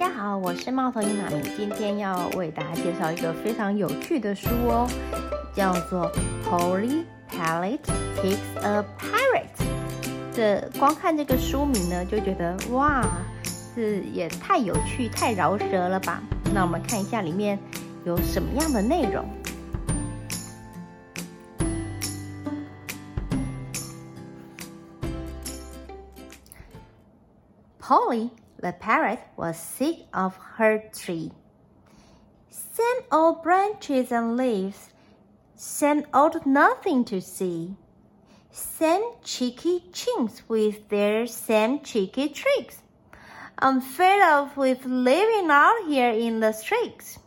大家好，我是猫头鹰妈咪，今天要为大家介绍一个非常有趣的书哦，叫做《Polly Palette Picks a Pirate》。这光看这个书名呢，就觉得哇，这也太有趣、太饶舌了吧？那我们看一下里面有什么样的内容。Polly the parrot was sick of her tree. Send old branches and leaves, send old nothing to see. Send cheeky chinks with their same cheeky tricks. I'm fed up with living out here in the streets.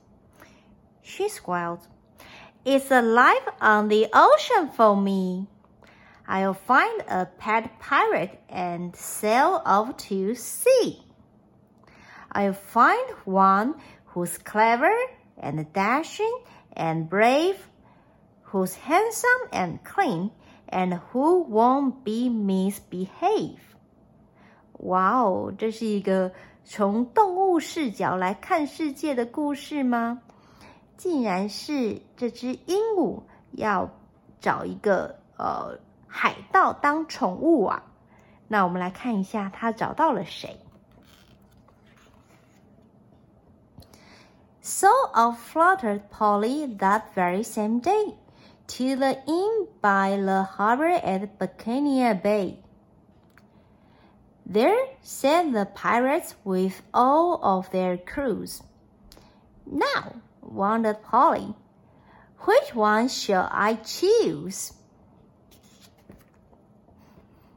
She squealed. It's a life on the ocean for me. I'll find a pet pirate and sail off to sea. I'll find one who's clever and dashing and brave, who's handsome and clean, and who won't be misbehave. 哇哦，这是一个从动物视角来看世界的故事吗？竟然是这只鹦鹉要找一个呃海盗当宠物啊！那我们来看一下，它找到了谁 So off fluttered Polly that very same day to the inn by the harbor at Buccaneer Bay. There sat the pirates with all of their crews. Now, wondered Polly, which one shall I choose?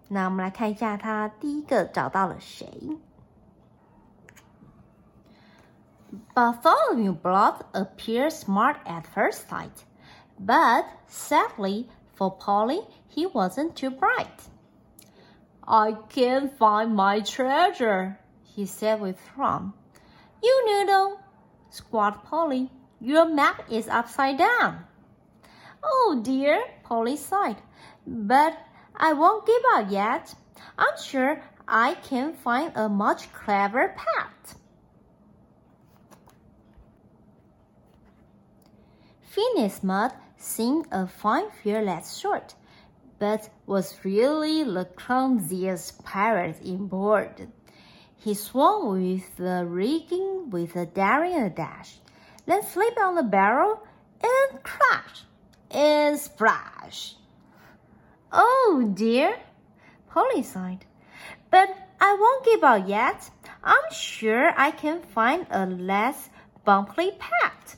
那我们来看一下，他第一个找到了谁。？Bartholomew Blood appeared smart at first sight, but sadly for Polly, he wasn't too bright. I can't find my treasure, he said with frown. You noodle, squawked Polly. Your map is upside down. Oh dear, Polly sighed. But I won't give up yet. I'm sure I can find a much cleverer path. Phineas Mudd seemed a fine fearless sort, but was really the clumsiest pirate in board. He swung with the rigging with a daring dash, then slipped on the barrel and crash and splash. Oh dear, Polly sighed. But I won't give up yet. I'm sure I can find a less bumpy path.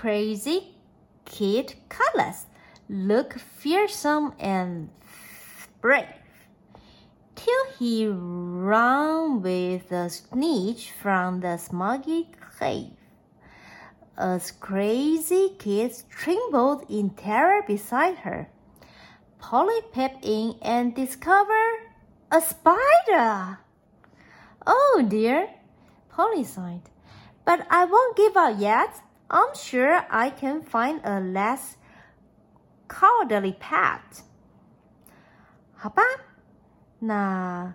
Crazy kid Cutlass look fearsome and brave till he ran with a snitch from the smoggy cave. As crazy kids trembled in terror beside her, Polly peeped in and discovered a spider. Oh dear, Polly sighed. But I won't give up yet. I'm sure I can find a less cowardly pet。好吧，那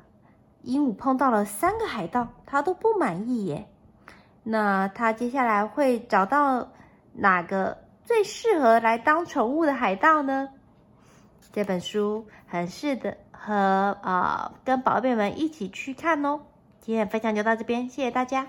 鹦鹉碰到了三个海盗，他都不满意耶。那他接下来会找到哪个最适合来当宠物的海盗呢？这本书很适合和啊跟宝贝们一起去看哦。今天分享就到这边，谢谢大家。